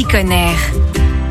Ticoner.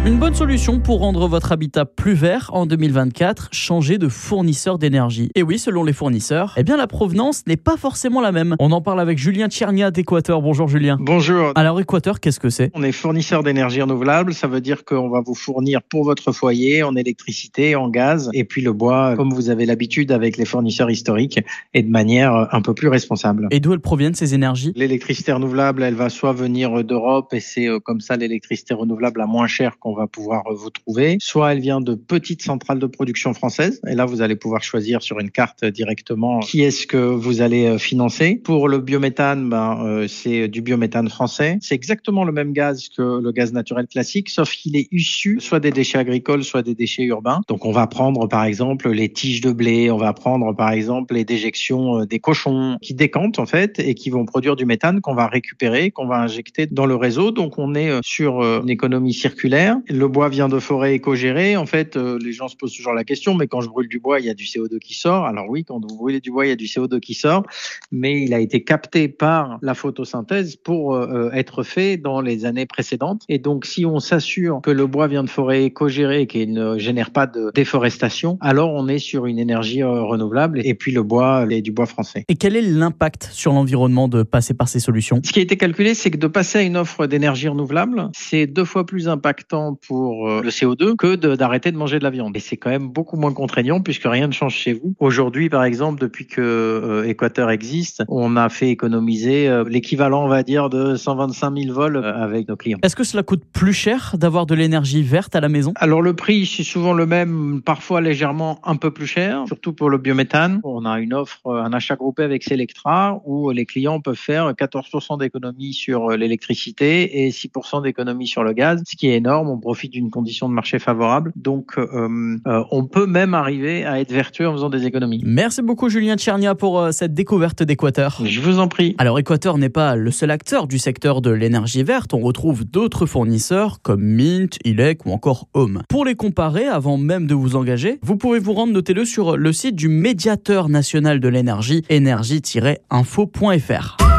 Une bonne solution pour rendre votre habitat plus vert en 2024, changer de fournisseur d'énergie. Et oui, selon les fournisseurs, eh bien la provenance n'est pas forcément la même. On en parle avec Julien Tchernia d'Équateur. Bonjour Julien. Bonjour. Alors Équateur, qu'est-ce que c'est? On est fournisseur d'énergie renouvelable, ça veut dire qu'on va vous fournir pour votre foyer en électricité, en gaz, et puis le bois, comme vous avez l'habitude avec les fournisseurs historiques, et de manière un peu plus responsable. Et d'où elles proviennent ces énergies? L'électricité renouvelable, elle va soit venir d'Europe, et c'est euh, comme ça l'électricité renouvelable la moins chère qu'on va pouvoir euh, vous trouver, soit elle vient de petites centrales de production françaises, et là vous allez pouvoir choisir sur une carte directement qui est-ce que vous allez euh, financer. Pour le biométhane, ben, euh, c'est du biométhane français. C'est exactement le même gaz que le gaz naturel classique, sauf qu'il est issu soit des déchets agricoles, soit des déchets urbains. Donc on va prendre par exemple les tiges de blé, on va prendre par exemple les déjections des cochons qui décantent en fait et qui vont produire du méthane qu'on va récupérer, qu'on va injecter dans le réseau. Donc on est sur une économie circulaire. Le bois vient de forêts éco-gérées. En fait, les gens se posent toujours la question, mais quand je brûle du bois, il y a du CO2 qui sort. Alors oui, quand vous brûlez du bois, il y a du CO2 qui sort, mais il a été capté par la photosynthèse pour euh, être fait dans les années précédentes. Et donc, si on s'assure que le bois vient de forêts éco-gérées, qu'il ne génère pas de déforestation, alors on est sur une énergie euh, renouvelable. Et puis le bois est du bois français. Et quel est l'impact sur l'environnement de passer par ces solutions? Ce qui a été calculé, c'est que de passer à une offre d'énergie renouvelable, c'est deux fois plus impactant pour euh, le CO2 que d'arrêter de, manger de la viande. Et c'est quand même beaucoup moins contraignant puisque rien ne change chez vous. Aujourd'hui, par exemple, depuis que euh, Équateur existe, on a fait économiser euh, l'équivalent, on va dire, de 125 000 vols avec nos clients. Est-ce que cela coûte plus cher d'avoir de l'énergie verte à la maison? Alors le prix, c'est souvent le même, parfois légèrement un peu plus cher, surtout pour le biométhane. On a une offre, un achat groupé avec Selectra où les clients peuvent faire 14% d'économie sur l'électricité et 6% d'économie sur le gaz, ce qui est énorme. On profite d'une condition de marché favorable. Donc, euh, euh, on peut même arriver à être vertueux en faisant des économies. Merci beaucoup, Julien Tchernia, pour euh, cette découverte d'Équateur. Je vous en prie. Alors, Équateur n'est pas le seul acteur du secteur de l'énergie verte. On retrouve d'autres fournisseurs comme Mint, ILEC ou encore Home. Pour les comparer, avant même de vous engager, vous pouvez vous rendre, notez-le, sur le site du médiateur national de l'énergie, énergie-info.fr.